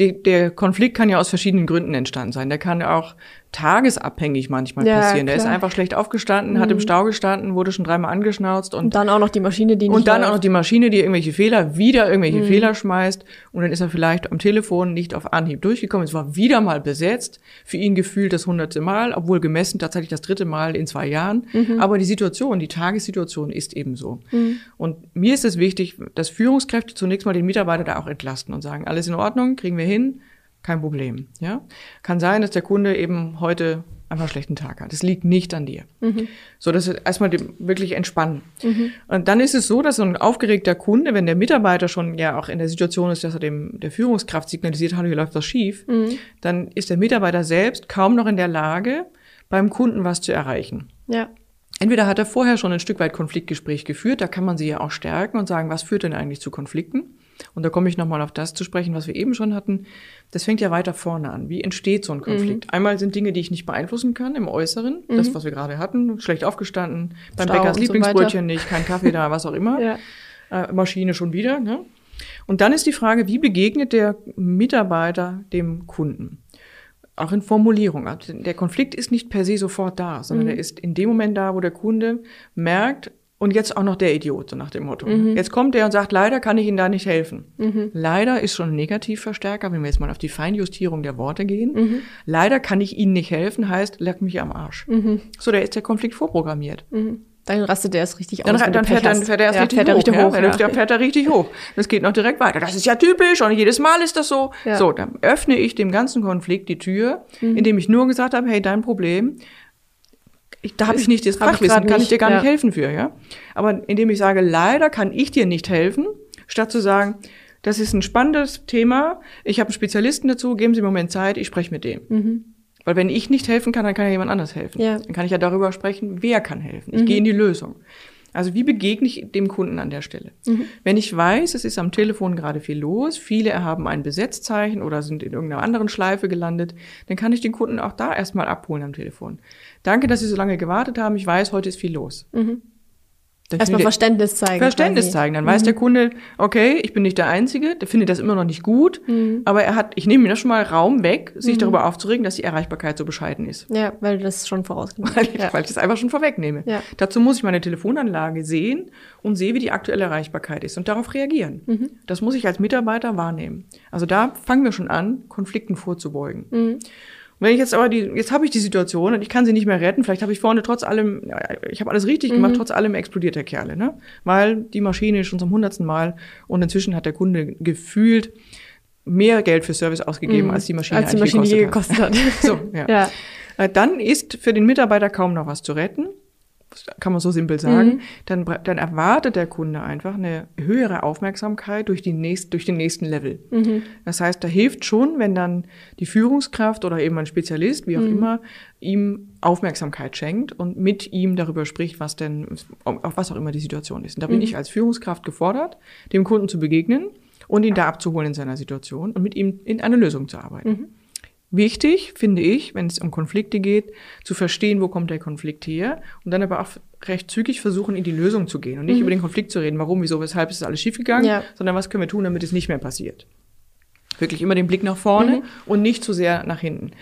Die, der Konflikt kann ja aus verschiedenen Gründen entstanden sein. Der kann auch tagesabhängig manchmal ja, passieren. Der ist einfach schlecht aufgestanden, mhm. hat im mhm. Stau gestanden, wurde schon dreimal angeschnauzt und, und dann auch noch die Maschine, die nicht und dann läuft. auch noch die Maschine, die irgendwelche Fehler wieder irgendwelche mhm. Fehler schmeißt und dann ist er vielleicht am Telefon nicht auf Anhieb durchgekommen. Es war wieder mal besetzt, für ihn gefühlt das hundertste Mal, obwohl gemessen tatsächlich das dritte Mal in zwei Jahren. Mhm. Aber die Situation, die Tagessituation ist eben so. Mhm. Und mir ist es wichtig, dass Führungskräfte zunächst mal den Mitarbeiter da auch entlasten und sagen, alles in Ordnung, kriegen wir hin kein Problem. Ja, kann sein, dass der Kunde eben heute einfach einen schlechten Tag hat. Das liegt nicht an dir. Mhm. So, das ist erstmal wirklich entspannen. Mhm. Und dann ist es so, dass so ein aufgeregter Kunde, wenn der Mitarbeiter schon ja auch in der Situation ist, dass er dem der Führungskraft signalisiert, hallo, hier läuft was schief, mhm. dann ist der Mitarbeiter selbst kaum noch in der Lage, beim Kunden was zu erreichen. Ja. Entweder hat er vorher schon ein Stück weit Konfliktgespräch geführt, da kann man sie ja auch stärken und sagen, was führt denn eigentlich zu Konflikten? Und da komme ich nochmal auf das zu sprechen, was wir eben schon hatten. Das fängt ja weiter vorne an. Wie entsteht so ein Konflikt? Mhm. Einmal sind Dinge, die ich nicht beeinflussen kann im Äußeren. Mhm. Das, was wir gerade hatten. Schlecht aufgestanden, beim Stau Bäckers Lieblingsbrötchen so nicht, kein Kaffee da, was auch immer. ja. äh, Maschine schon wieder. Ne? Und dann ist die Frage, wie begegnet der Mitarbeiter dem Kunden? Auch in Formulierung. Also der Konflikt ist nicht per se sofort da, sondern mhm. er ist in dem Moment da, wo der Kunde merkt, und jetzt auch noch der Idiot, so nach dem Motto. Mhm. Jetzt kommt der und sagt, leider kann ich Ihnen da nicht helfen. Mhm. Leider ist schon ein Negativverstärker, wenn wir jetzt mal auf die Feinjustierung der Worte gehen. Mhm. Leider kann ich Ihnen nicht helfen, heißt, leck mich am Arsch. Mhm. So, da ist der Konflikt vorprogrammiert. Dann rastet der erst richtig dann, aus. Dann, fährt, dann fährt er erst ja, richtig, fährt hoch, richtig hoch. Ja, ja. Dann fährt er richtig hoch. Das geht noch direkt weiter. Das ist ja typisch und jedes Mal ist das so. Ja. So, dann öffne ich dem ganzen Konflikt die Tür, mhm. indem ich nur gesagt habe, hey, dein Problem ich, da habe ich nicht das Fachwissen, kann ich dir gar nicht helfen für, ja. Aber indem ich sage, leider kann ich dir nicht helfen, statt zu sagen, das ist ein spannendes Thema, ich habe einen Spezialisten dazu, geben Sie mir einen Moment Zeit, ich spreche mit dem. Mhm. Weil wenn ich nicht helfen kann, dann kann ja jemand anders helfen. Ja. Dann kann ich ja darüber sprechen, wer kann helfen. Ich mhm. gehe in die Lösung. Also wie begegne ich dem Kunden an der Stelle? Mhm. Wenn ich weiß, es ist am Telefon gerade viel los, viele haben ein Besetzzeichen oder sind in irgendeiner anderen Schleife gelandet, dann kann ich den Kunden auch da erstmal abholen am Telefon. Danke, dass Sie so lange gewartet haben. Ich weiß, heute ist viel los. Mhm. Erstmal Verständnis zeigen. Verständnis quasi. zeigen. Dann mhm. weiß der Kunde, okay, ich bin nicht der Einzige, der findet das immer noch nicht gut, mhm. aber er hat, ich nehme mir das schon mal Raum weg, sich mhm. darüber aufzuregen, dass die Erreichbarkeit so bescheiden ist. Ja, weil du das schon vorausgenommen weil, ja. weil ich das einfach schon vorwegnehme. Ja. Dazu muss ich meine Telefonanlage sehen und sehe, wie die aktuelle Erreichbarkeit ist und darauf reagieren. Mhm. Das muss ich als Mitarbeiter wahrnehmen. Also da fangen wir schon an, Konflikten vorzubeugen. Wenn ich jetzt aber die, jetzt habe ich die Situation und ich kann sie nicht mehr retten, vielleicht habe ich vorne trotz allem, ich habe alles richtig mhm. gemacht, trotz allem explodiert der Kerle, ne? Weil die Maschine schon zum hundertsten Mal und inzwischen hat der Kunde gefühlt mehr Geld für Service ausgegeben, mhm. als die Maschine, als die Maschine gekostet, hat. hat. so, ja. ja. Äh, dann ist für den Mitarbeiter kaum noch was zu retten kann man so simpel sagen, mhm. dann, dann erwartet der Kunde einfach eine höhere Aufmerksamkeit durch, die nächst, durch den nächsten Level. Mhm. Das heißt, da hilft schon, wenn dann die Führungskraft oder eben ein Spezialist, wie auch mhm. immer, ihm Aufmerksamkeit schenkt und mit ihm darüber spricht, was denn, auf was auch immer die Situation ist. Und da bin mhm. ich als Führungskraft gefordert, dem Kunden zu begegnen und ihn da abzuholen in seiner Situation und mit ihm in eine Lösung zu arbeiten. Wichtig, finde ich, wenn es um Konflikte geht, zu verstehen, wo kommt der Konflikt her und dann aber auch recht zügig versuchen, in die Lösung zu gehen und nicht mhm. über den Konflikt zu reden, warum, wieso, weshalb ist alles schiefgegangen, ja. sondern was können wir tun, damit es nicht mehr passiert. Wirklich immer den Blick nach vorne mhm. und nicht zu sehr nach hinten.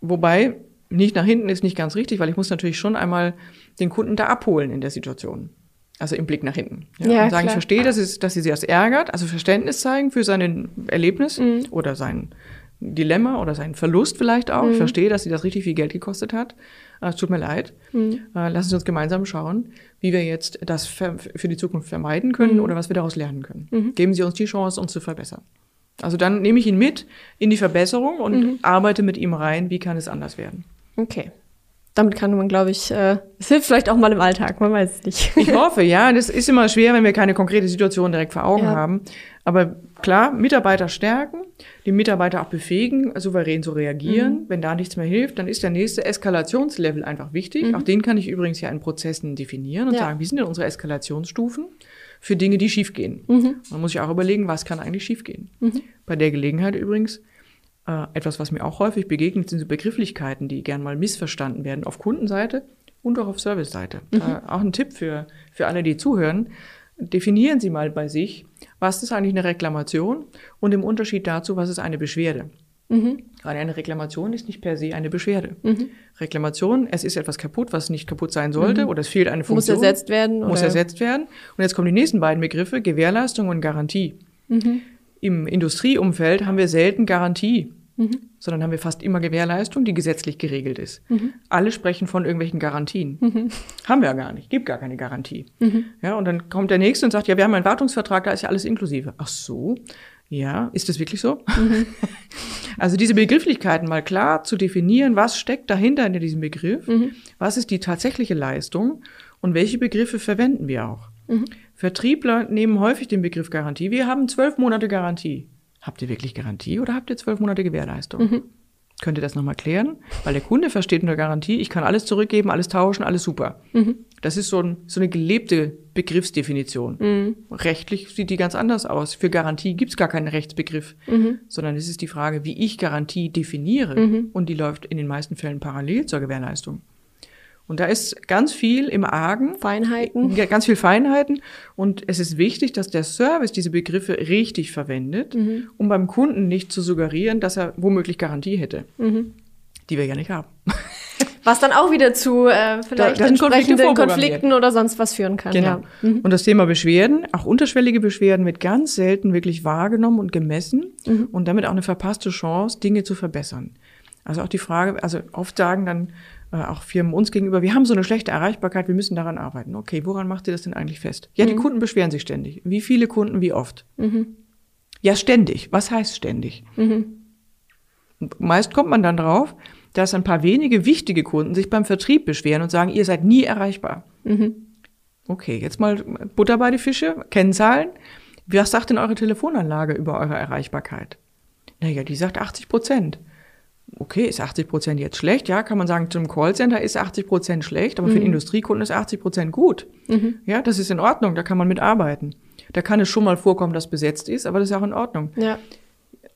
Wobei, nicht nach hinten ist nicht ganz richtig, weil ich muss natürlich schon einmal den Kunden da abholen in der Situation. Also im Blick nach hinten. Ja, und sagen, klar. ich verstehe, dass, es, dass sie sich das ärgert, also Verständnis zeigen für sein Erlebnis Mhm. oder sein Dilemma oder seinen Verlust vielleicht auch. Ich Mhm. verstehe, dass sie das richtig viel Geld gekostet hat. Äh, Es tut mir leid. Mhm. Äh, Lassen Sie uns gemeinsam schauen, wie wir jetzt das für die Zukunft vermeiden können Mhm. oder was wir daraus lernen können. Geben Sie uns die Chance, uns zu verbessern. Also dann nehme ich ihn mit in die Verbesserung und Mhm. arbeite mit ihm rein, wie kann es anders werden. Okay. Damit kann man, glaube ich, äh, es hilft vielleicht auch mal im Alltag, man weiß es nicht. Ich hoffe, ja. Das ist immer schwer, wenn wir keine konkrete Situation direkt vor Augen Ja. haben. Aber klar, Mitarbeiter stärken, die Mitarbeiter auch befähigen, souverän zu reagieren. Wenn da nichts mehr hilft, dann ist der nächste Eskalationslevel einfach wichtig. Auch den kann ich übrigens ja in Prozessen definieren und Ja. sagen, wie sind denn unsere Eskalationsstufen für Dinge, die schiefgehen. Man muss sich auch überlegen, was kann eigentlich schiefgehen. Bei der Gelegenheit übrigens, äh, etwas, was mir auch häufig begegnet, sind so Begrifflichkeiten, die gern mal missverstanden werden auf Kundenseite und auch auf Serviceseite. Da auch ein Tipp für, für alle, die zuhören. Definieren Sie mal bei sich, was ist eigentlich eine Reklamation und im Unterschied dazu, was ist eine Beschwerde. Gerade eine Reklamation ist nicht per se eine Beschwerde. Reklamation, es ist etwas kaputt, was nicht kaputt sein sollte oder es fehlt eine Muss Funktion. ersetzt werden. Muss oder? ersetzt werden. Und jetzt kommen die nächsten beiden Begriffe, Gewährleistung und Garantie. Im Industrieumfeld haben wir selten Garantie, sondern haben wir fast immer Gewährleistung, die gesetzlich geregelt ist. Alle sprechen von irgendwelchen Garantien. Haben wir ja gar nicht, gibt gar keine Garantie. Ja, und dann kommt der Nächste und sagt, ja, wir haben einen Wartungsvertrag, da ist ja alles inklusive. Ach so, ja, ist das wirklich so? Also diese Begrifflichkeiten mal klar zu definieren, was steckt dahinter in diesem Begriff, was ist die tatsächliche Leistung und welche Begriffe verwenden wir auch. Vertriebler nehmen häufig den Begriff Garantie. Wir haben zwölf Monate Garantie. Habt ihr wirklich Garantie oder habt ihr zwölf Monate Gewährleistung? Könnt ihr das nochmal klären? Weil der Kunde versteht unter Garantie, ich kann alles zurückgeben, alles tauschen, alles super. Das ist so, ein, so eine gelebte Begriffsdefinition. Rechtlich sieht die ganz anders aus. Für Garantie gibt es gar keinen Rechtsbegriff, sondern es ist die Frage, wie ich Garantie definiere. Und die läuft in den meisten Fällen parallel zur Gewährleistung. Und da ist ganz viel im Argen. Feinheiten. Ganz viel Feinheiten. Und es ist wichtig, dass der Service diese Begriffe richtig verwendet, um beim Kunden nicht zu suggerieren, dass er womöglich Garantie hätte, die wir ja nicht haben. Was dann auch wieder zu äh, vielleicht da Konflikte entsprechenden vorprogrammiert. Konflikten oder sonst was führen kann. Ja. Mhm. Und das Thema Beschwerden, auch unterschwellige Beschwerden, wird ganz selten wirklich wahrgenommen und gemessen Mhm. und damit auch eine verpasste Chance, Dinge zu verbessern. Also auch die Frage, also oft sagen dann äh, auch Firmen uns gegenüber, wir haben so eine schlechte Erreichbarkeit, wir müssen daran arbeiten. Okay, woran macht ihr das denn eigentlich fest? Ja, die Mhm. Kunden beschweren sich ständig. Wie viele Kunden, wie oft? Ja, ständig. Was heißt ständig? Meist kommt man dann drauf, dass ein paar wenige wichtige Kunden sich beim Vertrieb beschweren und sagen, ihr seid nie erreichbar. Okay, jetzt mal Butter bei die Fische, Kennzahlen. Was sagt denn eure Telefonanlage über eure Erreichbarkeit? Naja, die sagt 80 Prozent. Okay, ist 80 Prozent jetzt schlecht? Ja, kann man sagen, zum Callcenter ist 80 Prozent schlecht, aber für den Industriekunden ist 80 Prozent gut. Ja, das ist in Ordnung, da kann man mitarbeiten. Da kann es schon mal vorkommen, dass besetzt ist, aber das ist auch in Ordnung. Ja.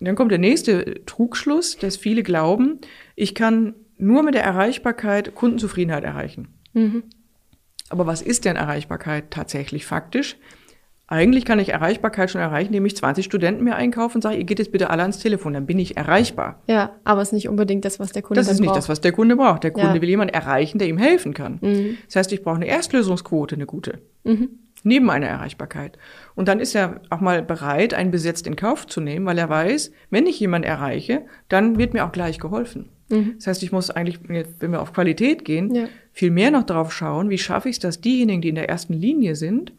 Dann kommt der nächste Trugschluss, dass viele glauben, ich kann nur mit der Erreichbarkeit Kundenzufriedenheit erreichen. Aber was ist denn Erreichbarkeit tatsächlich faktisch? Eigentlich kann ich Erreichbarkeit schon erreichen, indem ich 20 Studenten mir einkaufe und sage, ihr geht jetzt bitte alle ans Telefon, dann bin ich erreichbar. ja, aber es ist nicht unbedingt das, was der Kunde Das dann ist nicht braucht. das, was der Kunde braucht. Der Kunde Ja. Mhm. will jemanden erreichen, der ihm helfen kann. Das heißt, ich brauche eine Erstlösungsquote, eine gute. Neben einer Erreichbarkeit. Und dann ist er auch mal bereit, einen Besetzt in Kauf zu nehmen, weil er weiß, wenn ich jemanden erreiche, dann wird mir auch gleich geholfen. Das heißt, ich muss eigentlich, wenn wir auf Qualität gehen, Mhm. Ja. viel mehr noch darauf schauen, wie schaffe ich es, dass diejenigen, die in der ersten Linie sind,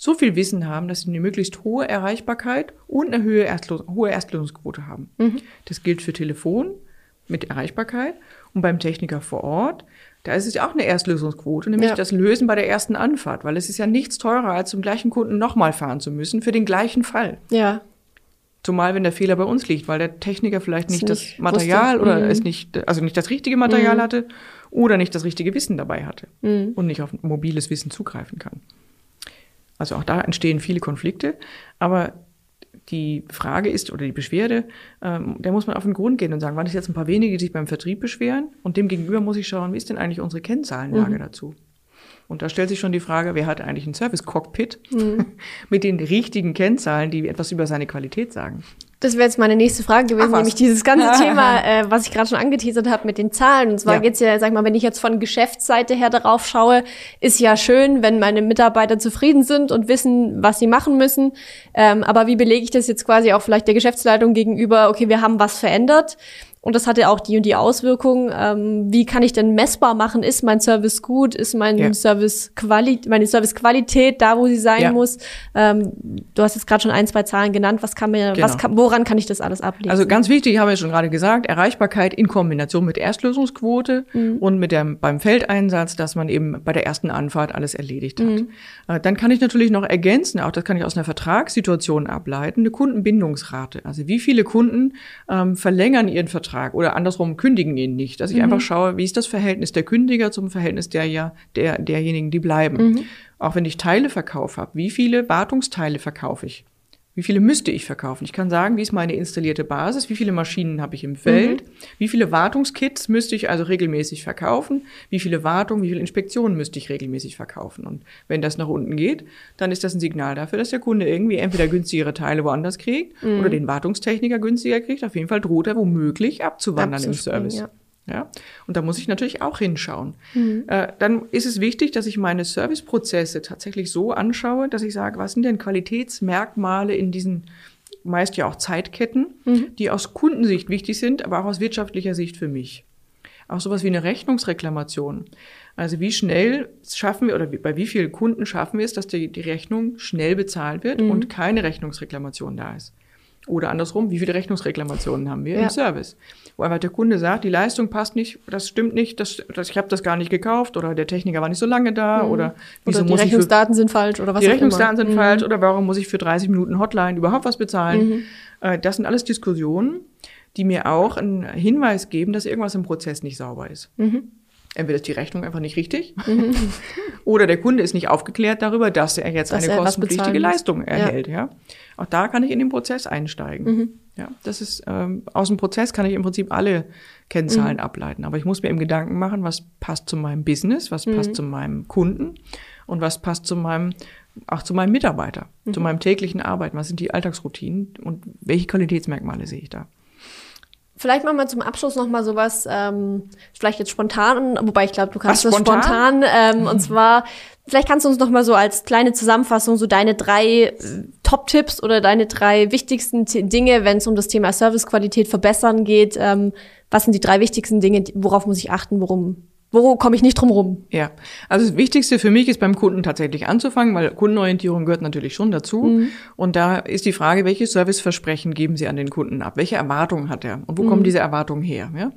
so viel Wissen haben, dass sie eine möglichst hohe Erreichbarkeit und eine hohe, Erstlos hohe Erstlösungsquote haben. Mhm. Das gilt für Telefon mit Erreichbarkeit und beim Techniker vor Ort. Da ist es ja auch eine Erstlösungsquote, nämlich Ja. das Lösen bei der ersten Anfahrt, weil es ist ja nichts teurer, als zum gleichen Kunden nochmal fahren zu müssen für den gleichen Fall. Ja. Zumal, wenn der Fehler bei uns liegt, weil der Techniker vielleicht Es nicht das nicht Material wusste. oder Mhm. es nicht, also nicht das richtige Material hatte oder nicht das richtige Wissen dabei hatte Mhm. und nicht auf mobiles Wissen zugreifen kann. Also auch da entstehen viele Konflikte, aber die Frage ist oder die Beschwerde, ähm, da muss man auf den Grund gehen und sagen, waren es jetzt ein paar wenige, die sich beim Vertrieb beschweren und dem gegenüber muss ich schauen, wie ist denn eigentlich unsere Kennzahlenlage dazu? Und da stellt sich schon die Frage, wer hat eigentlich ein Service-Cockpit mit den richtigen Kennzahlen, die etwas über seine Qualität sagen? Das wäre jetzt meine nächste Frage gewesen, Ach, nämlich dieses ganze Thema, äh, was ich gerade schon angeteasert habe mit den Zahlen. Und zwar Ja. geht's ja, sag mal, wenn ich jetzt von Geschäftsseite her darauf schaue, ist ja schön, wenn meine Mitarbeiter zufrieden sind und wissen, was sie machen müssen. Ähm, aber wie belege ich das jetzt quasi auch vielleicht der Geschäftsleitung gegenüber, okay, wir haben was verändert und das hatte auch die und die Auswirkungen. Ähm, wie kann ich denn messbar machen, ist mein Service gut, ist mein Ja. Service Quali meine Servicequalität da, wo sie sein Ja. muss? Ähm, du hast jetzt gerade schon ein, zwei Zahlen genannt. Was kann mir, was Genau. kann, woran kann ich das alles ablesen? Also ganz wichtig, ich habe ja schon gerade gesagt, Erreichbarkeit in Kombination mit Erstlösungsquote und mit dem beim Feldeinsatz, dass man eben bei der ersten Anfahrt alles erledigt hat. Äh, Dann kann ich natürlich noch ergänzen, auch das kann ich aus einer Vertragssituation ableiten, eine Kundenbindungsrate. Also wie viele Kunden ähm, verlängern ihren Vertrag oder andersrum kündigen ihn nicht. Dass ich einfach schaue, wie ist das Verhältnis der Kündiger zum Verhältnis der ja der derjenigen, die bleiben. Auch wenn ich Teile verkauft habe, wie viele Wartungsteile verkaufe ich? Wie viele müsste ich verkaufen? Ich kann sagen, wie ist meine installierte Basis, wie viele Maschinen habe ich im Feld, wie viele Wartungskits müsste ich also regelmäßig verkaufen, wie viele Wartungen, wie viele Inspektionen müsste ich regelmäßig verkaufen. Und wenn das nach unten geht, dann ist das ein Signal dafür, dass der Kunde irgendwie entweder günstigere Teile woanders kriegt oder den Wartungstechniker günstiger kriegt. Auf jeden Fall droht er womöglich abzuwandern im Service. ja. Ja, und da muss ich natürlich auch hinschauen. Äh, dann ist es wichtig, dass ich meine Serviceprozesse tatsächlich so anschaue, dass ich sage, was sind denn Qualitätsmerkmale in diesen meist ja auch Zeitketten, die aus Kundensicht wichtig sind, aber auch aus wirtschaftlicher Sicht für mich. Auch sowas wie eine Rechnungsreklamation. Also wie schnell schaffen wir oder bei wie vielen Kunden schaffen wir es, dass die, die Rechnung schnell bezahlt wird und keine Rechnungsreklamation da ist. Oder andersrum, wie viele Rechnungsreklamationen haben wir Ja. im Service? Wo einfach der Kunde sagt, die Leistung passt nicht, das stimmt nicht, das, das, ich habe das gar nicht gekauft oder der Techniker war nicht so lange da oder wieso oder die ich für, Rechnungsdaten sind falsch oder was die Rechnungsdaten sind falsch oder warum muss ich für 30 Minuten Hotline überhaupt was bezahlen? Äh, Das sind alles Diskussionen, die mir auch einen Hinweis geben, dass irgendwas im Prozess nicht sauber ist. Entweder ist die Rechnung einfach nicht richtig oder der Kunde ist nicht aufgeklärt darüber, dass er jetzt Dass eine er kostenpflichtige. Leistung erhält. Ja. Auch da kann ich in den Prozess einsteigen. Ja, das ist ähm, aus dem Prozess kann ich im Prinzip alle Kennzahlen ableiten, aber ich muss mir eben Gedanken machen, was passt zu meinem Business, was passt zu meinem Kunden und was passt zu meinem auch zu meinem Mitarbeiter, zu meinem täglichen Arbeiten, was sind die Alltagsroutinen und welche Qualitätsmerkmale sehe ich da? Vielleicht machen wir zum Abschluss noch mal sowas, ähm, vielleicht jetzt spontan, wobei ich glaube, du kannst Was, das spontan? spontan. Ähm, und zwar, vielleicht kannst du uns noch mal so als kleine Zusammenfassung so deine drei äh, Top-Tipps oder deine drei wichtigsten T Dinge, wenn es um das Thema Servicequalität verbessern geht. Ähm, was sind die drei wichtigsten Dinge, worauf muss ich achten, worum, wo komme ich nicht drum rum? Ja, also das Wichtigste für mich ist beim Kunden tatsächlich anzufangen, weil Kundenorientierung gehört natürlich schon dazu. Und da ist die Frage, welche Serviceversprechen geben Sie an den Kunden ab? Welche Erwartungen hat er? Und wo kommen diese Erwartungen her? Ja?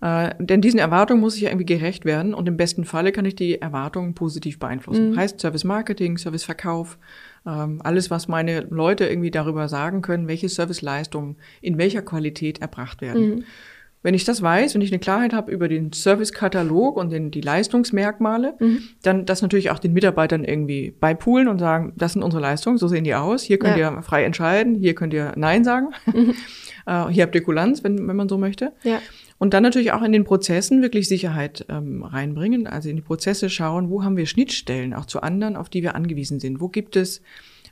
Äh, denn diesen Erwartungen muss ich ja irgendwie gerecht werden und im besten Falle kann ich die Erwartungen positiv beeinflussen. Heißt Service Marketing, Service Verkauf, ähm, alles, was meine Leute irgendwie darüber sagen können, welche Serviceleistungen in welcher Qualität erbracht werden. Wenn ich das weiß, wenn ich eine Klarheit habe über den Servicekatalog und den, die Leistungsmerkmale, dann das natürlich auch den Mitarbeitern irgendwie beipoolen und sagen, das sind unsere Leistungen, so sehen die aus, hier könnt Ja. ihr frei entscheiden, hier könnt ihr Nein sagen, äh, hier habt ihr Kulanz, wenn, wenn man so möchte. Ja. Und dann natürlich auch in den Prozessen wirklich Sicherheit ähm, reinbringen, also in die Prozesse schauen, wo haben wir Schnittstellen auch zu anderen, auf die wir angewiesen sind, wo gibt es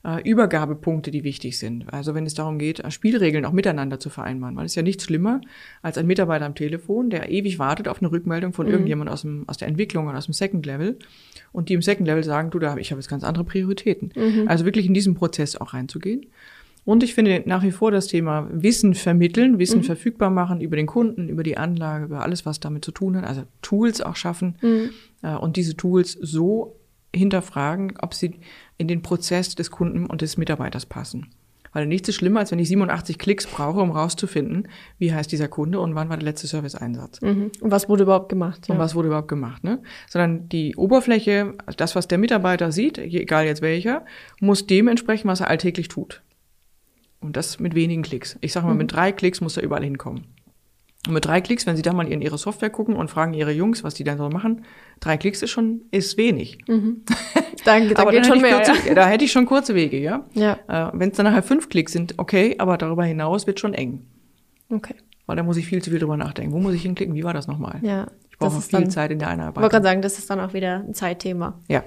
äh, Übergabepunkte, die wichtig sind. Also wenn es darum geht, äh, Spielregeln auch miteinander zu vereinbaren, weil es ist ja nichts schlimmer als ein Mitarbeiter am Telefon, der ewig wartet auf eine Rückmeldung von irgendjemand aus, dem, aus der Entwicklung oder aus dem Second Level und die im Second Level sagen, du, da hab, ich habe jetzt ganz andere Prioritäten. Also wirklich in diesen Prozess auch reinzugehen. Und ich finde nach wie vor das Thema Wissen vermitteln, Wissen verfügbar machen über den Kunden, über die Anlage, über alles, was damit zu tun hat, also Tools auch schaffen äh, und diese Tools so hinterfragen, ob sie in den Prozess des Kunden und des Mitarbeiters passen. Weil nichts ist schlimmer, als wenn ich 87 Klicks brauche, um rauszufinden, wie heißt dieser Kunde und wann war der letzte Serviceeinsatz. Mhm. Und was wurde überhaupt gemacht? Und was wurde überhaupt gemacht, ne? Sondern die Oberfläche, das, was der Mitarbeiter sieht, egal jetzt welcher, muss dem entsprechen, was er alltäglich tut. Und das mit wenigen Klicks. Ich sage mal, mit drei Klicks muss er überall hinkommen. Und mit drei Klicks, wenn Sie da mal in Ihre Software gucken und fragen Ihre Jungs, was die dann so machen, drei Klicks ist schon, ist wenig. Danke, da aber geht schon mehr. kurze, da hätte ich schon kurze Wege, ja. Ja. Äh, wenn es dann nachher fünf Klicks sind, okay, aber darüber hinaus wird schon eng. ja. Okay. Weil da muss ich viel zu viel drüber nachdenken. Wo muss ich hinklicken? Wie war das nochmal? Ja. Ich brauche viel dann, Zeit in der Ich wollte Einarbeitung. gerade sagen, das ist dann auch wieder ein Zeitthema. Ja.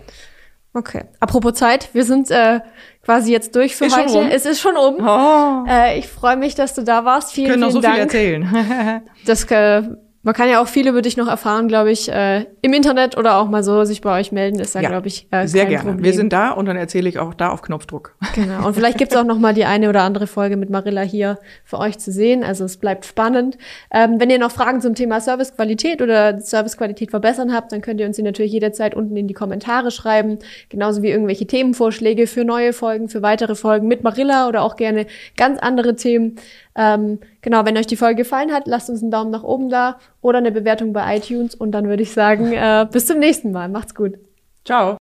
Okay. Apropos Zeit, wir sind äh, quasi jetzt durch für Ist schon heute. rum? Es ist schon um. Oh, Äh, ich freue mich, dass du da warst. Vielen, können noch vielen so viel Dank. erzählen. Das, äh, man kann ja auch viel über dich noch erfahren, glaube ich, äh, im Internet oder auch mal so sich bei euch melden, ist da, Ja, glaube ich, äh, Sehr gerne. Problem. Wir sind da und dann erzähle ich auch da auf Knopfdruck. Genau. Und vielleicht gibt's auch noch mal die eine oder andere Folge mit Marilla hier für euch zu sehen. Also es bleibt spannend. Ähm, wenn ihr noch Fragen zum Thema Servicequalität oder Servicequalität verbessern habt, dann könnt ihr uns die natürlich jederzeit unten in die Kommentare schreiben. Genauso wie irgendwelche Themenvorschläge für neue Folgen, für weitere Folgen mit Marilla oder auch gerne ganz andere Themen. Ähm, genau, wenn euch die Folge gefallen hat, lasst uns einen Daumen nach oben da oder eine Bewertung bei iTunes. Und dann würde ich sagen, äh, bis zum nächsten Mal. Macht's gut. Ciao.